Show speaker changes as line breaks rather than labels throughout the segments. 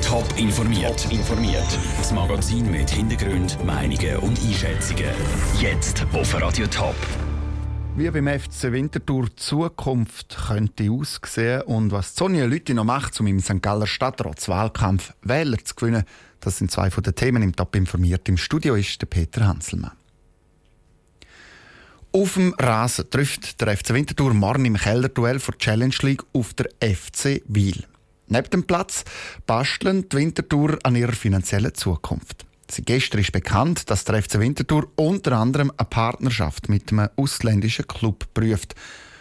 Top informiert. informiert. Das Magazin mit Hintergrund, Meinungen und Einschätzungen. Jetzt auf Radio Top.
Wie beim FC Winterthur Zukunft könnte aussehen und was Sonja Lütti noch macht, um im St. Galler Stadtratswahlkampf Wähler zu gewinnen, das sind zwei von den Themen im Top informiert. Im Studio ist der Peter Hanselmann. Auf dem Rasen trifft der FC Winterthur morgen im Kellerduell für die Challenge League auf der FC Wiel. Neben dem Platz basteln die Winterthur an ihrer finanziellen Zukunft. Seit gestern ist bekannt, dass der FC Winterthur unter anderem eine Partnerschaft mit einem ausländischen Club prüft.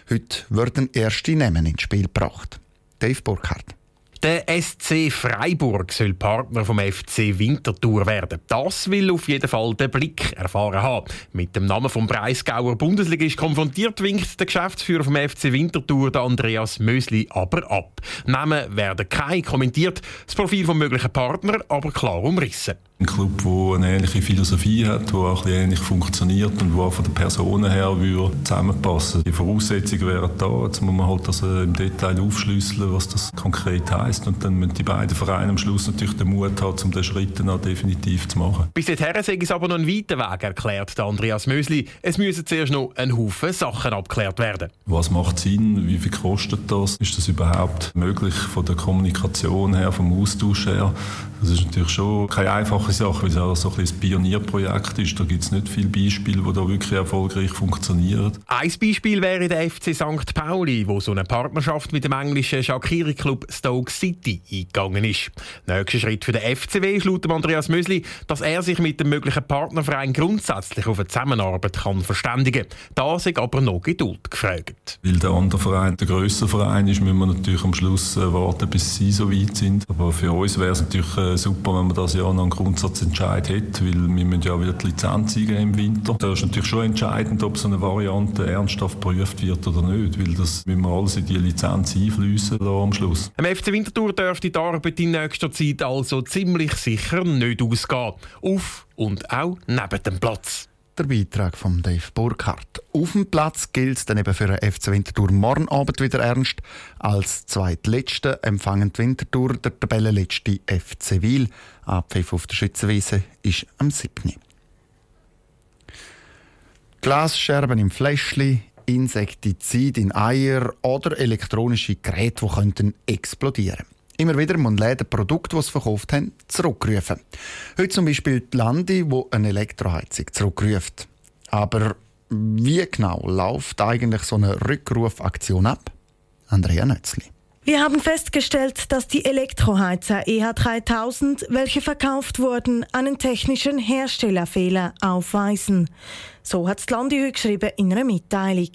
Heute werden erste Namen ins Spiel gebracht. Dave Burkhardt.
Der SC Freiburg soll Partner vom FC Winterthur werden. Das will auf jeden Fall der Blick erfahren haben. Mit dem Namen vom Breisgauer Bundesligist konfrontiert winkt der Geschäftsführer vom FC Winterthur, Andreas Mösli, aber ab. Namen werden kein kommentiert, das Profil vom möglichen Partner aber klar umrissen.
Ein Club, der eine ähnliche Philosophie hat, der auch ein ähnlich funktioniert und der von den Personen her würde zusammenpassen Die Voraussetzungen wären da. Jetzt muss man halt das äh, im Detail aufschlüsseln, was das konkret heisst. Und dann müssen die beiden Vereine am Schluss natürlich den Mut haben, um den Schritt dann auch definitiv zu machen.
Bis dahin sei es aber noch ein weiter Weg, erklärt Andreas Mösli. Es müssen zuerst noch ein Haufen Sachen abgeklärt werden.
Was macht Sinn? Wie viel kostet das? Ist das überhaupt möglich von der Kommunikation her, vom Austausch her? Das ist natürlich schon keine einfache Sache, weil es auch so ein, ein Pionierprojekt ist. Da gibt es nicht viele Beispiele, die da wirklich erfolgreich funktionieren.
Ein Beispiel wäre der FC St. Pauli, wo so eine Partnerschaft mit dem englischen Shakiri-Club Stoke City eingegangen ist. Nächster Schritt für den FCW ist laut Andreas Mösli, dass er sich mit dem möglichen Partnerverein grundsätzlich auf eine Zusammenarbeit kann verständigen kann. Da ist aber noch Geduld gefragt.
Weil der andere Verein der grösste Verein ist, müssen wir natürlich am Schluss äh, warten, bis sie so weit sind. Aber für uns wäre es natürlich äh, super, wenn man das ja noch einen Grundsatzentscheid hätte, weil wir müssen ja wieder die Lizenz im Winter. Da ist natürlich schon entscheidend, ob so eine Variante ernsthaft geprüft wird oder nicht, weil das müssen wir alles in die Lizenz einfließen am Schluss.
Am FC Winterthur dürfte die Arbeit in nächster Zeit also ziemlich sicher nicht ausgehen. Auf und auch neben dem Platz
der Beitrag von Dave Burkhardt. Auf dem Platz gilt es dann eben für den FC Winterthur morgen Abend wieder ernst. Als zweitletzte empfangen die Winterthur der Tabellenletzte FC Wil. Abpfiff auf der Schützenwiese ist am 7. Glasscherben im Fläschchen, Insektizid in Eier oder elektronische Geräte, die könnten explodieren Immer wieder muss Läden Produkte, die sie verkauft haben, zurückrufen. Heute zum Beispiel die Landi, die eine Elektroheizung zurückruft. Aber wie genau läuft eigentlich so eine Rückrufaktion ab? Andrea Nötzli.
Wir haben festgestellt, dass die Elektroheizer EH3000, welche verkauft wurden, einen technischen Herstellerfehler aufweisen. So hat das Landi heute geschrieben in einer Mitteilung.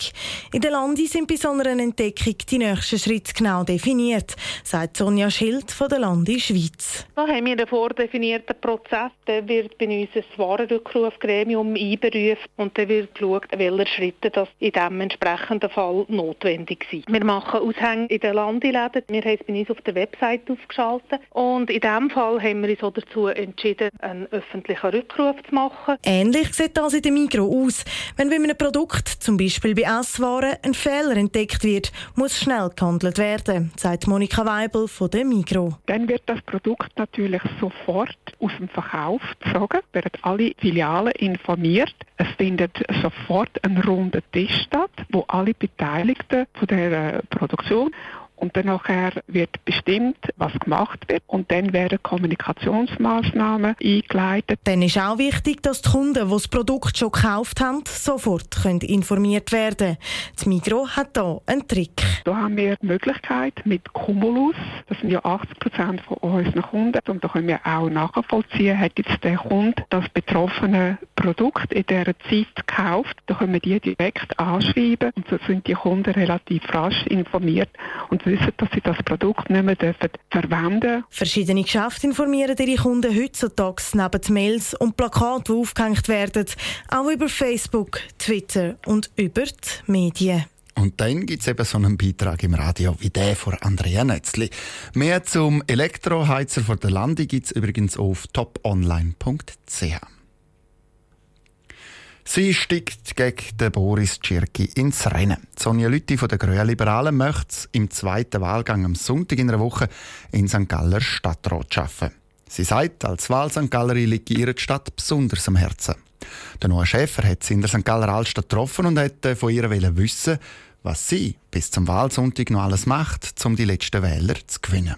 In der Landi sind bei so einer Entdeckung die nächsten Schritte genau definiert, sagt Sonja Schild von der Landi Schweiz.
Da haben wir einen vordefinierten Prozess. Da wird bei uns ein Warenrückrufgremium einberufen und dann wird geschaut, welche Schritte das in diesem entsprechenden Fall notwendig sind. Wir machen Aushänge in den Landiläden. Wir haben es bei uns auf der Website aufgeschaltet und in diesem Fall haben wir uns auch dazu entschieden, einen öffentlichen Rückruf zu machen.
Ähnlich sieht das in der Migros aus. Wenn bei einem Produkt, zum Beispiel bei Esswaren, ein Fehler entdeckt wird, muss schnell gehandelt werden, sagt Monika Weibel von der Migro.
Dann wird das Produkt natürlich sofort aus dem Verkauf gezogen, werden alle Filialen informiert. Es findet sofort ein runder Tisch statt, wo alle Beteiligten von der äh, Produktion und dann nachher wird bestimmt, was gemacht wird und dann werden Kommunikationsmaßnahmen eingeleitet.
Dann ist auch wichtig, dass die Kunden, die das Produkt schon gekauft haben, sofort können informiert werden Das Migro hat hier einen Trick.
Da haben wir die Möglichkeit mit Cumulus, das sind ja 80 Prozent von unseren Kunden, und da können wir auch nachvollziehen, hat jetzt der Kunde das betroffene Produkt in dieser Zeit gekauft, da können wir die direkt anschreiben und so sind die Kunden relativ rasch informiert und wissen, dass sie das Produkt nicht mehr dürfen verwenden dürfen.
Verschiedene Geschäfte informieren ihre Kunden heutzutage neben Mails und Plakaten, die aufgehängt werden, auch über Facebook, Twitter und über die Medien.
Und dann gibt es eben so einen Beitrag im Radio wie der von Andrea Netzli. Mehr zum Elektroheizer von der Lande gibt es übrigens auf toponline.ch. Sie steigt gegen den Boris Tschirki ins Rennen. Sonja Lütti von den Grünen Liberalen möchte im zweiten Wahlgang am Sonntag in einer Woche in St. Galler Stadtrat arbeiten. Sie sagt, als Wahl St. Gallery liegt ihrer Stadt besonders am Herzen. Der neue Schäfer hat sie in der St. Galler Altstadt getroffen und wollte von ihr wissen, was sie bis zum Wahlsonntag noch alles macht, um die letzten Wähler zu gewinnen.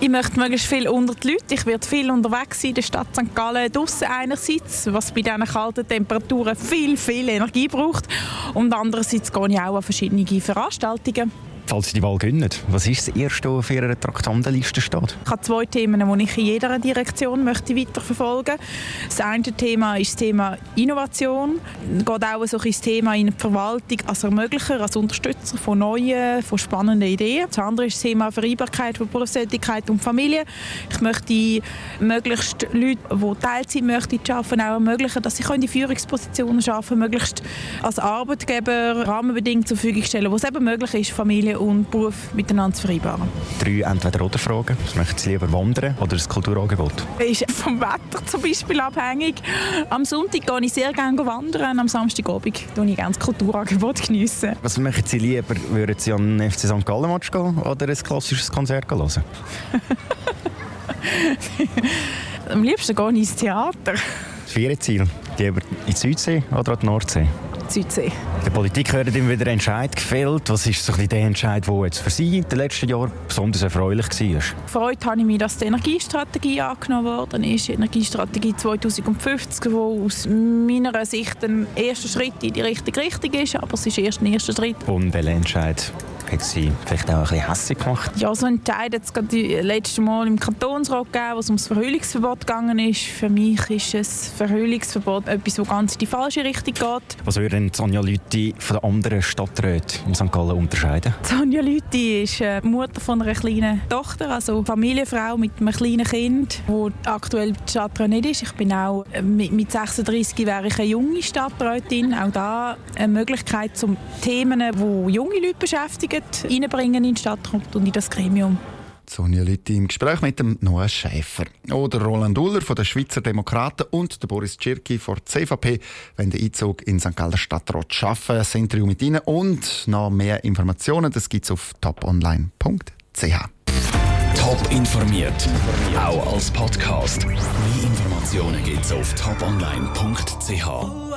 Ich möchte möglichst viel unter die Leute. Ich werde viel unterwegs sein in der Stadt St. Gallen, draussen einerseits, was bei diesen kalten Temperaturen viel, viel Energie braucht. Und andererseits gehe ich auch an verschiedene Veranstaltungen.
Falls Sie die Wahl gewinnen, was ist das Erste, was auf Ihrer Traktandenliste steht?
Ich habe zwei Themen, die ich in jeder Direktion möchte weiterverfolgen möchte. Das eine Thema ist das Thema Innovation. Es geht auch so ein Thema in der Verwaltung als Ermöglicher, als Unterstützer von neuen, von spannenden Ideen. Das andere ist das Thema Vereinbarkeit von Berufstätigkeit und Familie. Ich möchte möglichst Leute, die Teilzeit möchten, arbeiten, auch ermöglichen, dass sie in die Führungspositionen arbeiten möglichst als Arbeitgeber Rahmenbedingungen zur Verfügung stellen, wo es eben möglich ist, Familie und Beruf miteinander zu vereinbaren.
Drei Entweder-Oder-Fragen. Was möchten Sie lieber wandern oder das Kulturangebot?
Das ist vom Wetter zum Beispiel abhängig. Am Sonntag gehe ich sehr gerne wandern, am Samstagabend genieße ich gerne das Kulturangebot. Geniessen.
Was möchten Sie lieber? Würden Sie an den FC St. Gallen Match gehen oder ein klassisches Konzert hören?
Am liebsten gehe ich ins Theater.
Das Viererziel, lieber in die Südsee oder an die Nordsee?
Südsee.
Der Politik werden immer wieder Entscheid gefällt. Was ist so ein der Entscheid, der jetzt für Sie in den letzten Jahren besonders erfreulich war?
Gefreut habe ich mich, dass die Energiestrategie angenommen worden ist. Die Energiestrategie 2050, die aus meiner Sicht ein erster Schritt in die richtige Richtung ist, aber es ist erst ein erster Schritt.
Und welcher Entscheid hat Sie vielleicht auch ein bisschen hässlich gemacht?
Ja, so Entscheid hat es gerade das letzte Mal im Kantonsrat gegeben, wo es ums Verhüllungsverbot gegangen ist. Für mich ist ein Verhüllungsverbot etwas, das ganz in die falsche Richtung geht.
Was würden Sonja Lüthi von den anderen Stadträten in St. Gallen unterscheiden?
Sonja Lüthi ist äh, Mutter von einer kleinen Tochter, also Familienfrau mit einem kleinen Kind, wo aktuell Stadtrat nicht ist. Ich bin auch äh, mit, mit 36 wäre ich eine junge Stadträtin. Auch da eine Möglichkeit, zum Themen, die junge Leute beschäftigen, reinbringen in die Stadt und in das Gremium.
Sonja Lütti im Gespräch mit dem Noah Schäfer. Oder Roland Uller von den Schweizer Demokraten und der Boris Tschirki von der CVP wenn den Einzug in St. Galler Stadtrat schaffen. Ein Interview mit ihnen und noch mehr Informationen, das gibt es auf toponline.ch.
Top informiert, auch als Podcast. Mehr Informationen gibt es auf toponline.ch.